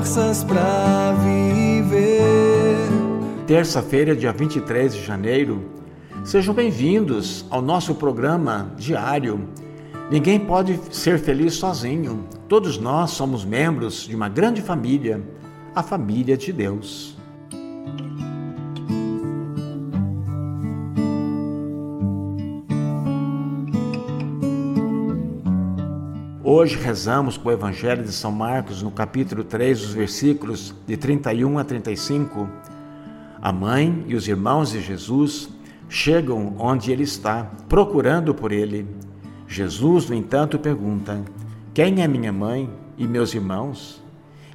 Forças para viver. Terça-feira, dia 23 de janeiro. Sejam bem-vindos ao nosso programa diário. Ninguém pode ser feliz sozinho. Todos nós somos membros de uma grande família, a família de Deus. Hoje rezamos com o Evangelho de São Marcos, no capítulo 3, os versículos de 31 a 35. A mãe e os irmãos de Jesus chegam onde ele está, procurando por ele. Jesus, no entanto, pergunta: Quem é minha mãe e meus irmãos?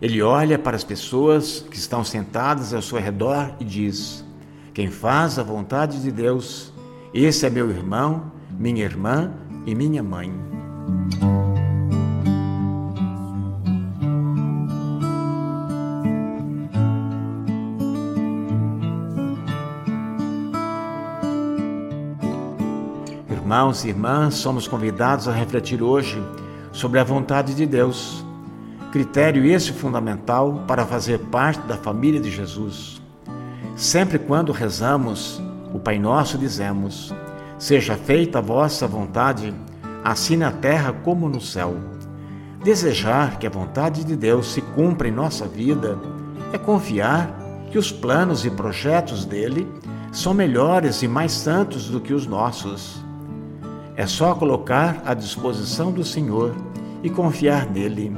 Ele olha para as pessoas que estão sentadas ao seu redor e diz: Quem faz a vontade de Deus, esse é meu irmão, minha irmã e minha mãe. Irmãos e irmãs, somos convidados a refletir hoje sobre a vontade de Deus, critério esse fundamental para fazer parte da família de Jesus. Sempre quando rezamos o Pai Nosso, dizemos: Seja feita a vossa vontade, assim na terra como no céu. Desejar que a vontade de Deus se cumpra em nossa vida é confiar que os planos e projetos dele são melhores e mais santos do que os nossos. É só colocar à disposição do Senhor e confiar nele.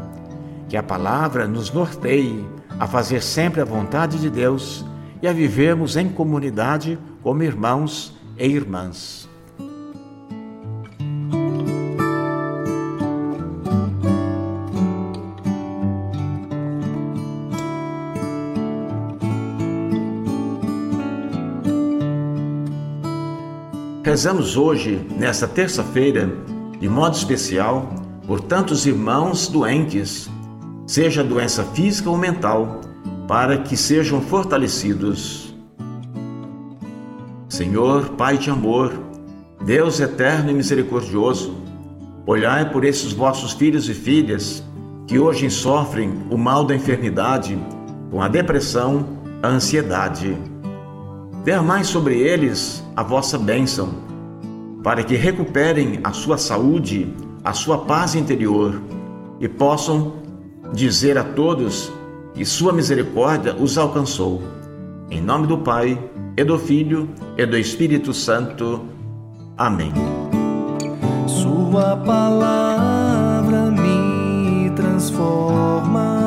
Que a palavra nos norteie a fazer sempre a vontade de Deus e a vivermos em comunidade como irmãos e irmãs. Rezamos hoje, nesta terça-feira, de modo especial, por tantos irmãos doentes, seja doença física ou mental, para que sejam fortalecidos. Senhor, Pai de amor, Deus eterno e misericordioso, olhai por esses vossos filhos e filhas que hoje sofrem o mal da enfermidade, com a depressão, a ansiedade Derramai sobre eles a vossa bênção, para que recuperem a sua saúde, a sua paz interior e possam dizer a todos que sua misericórdia os alcançou. Em nome do Pai, e do Filho, e do Espírito Santo. Amém. Sua palavra me transforma,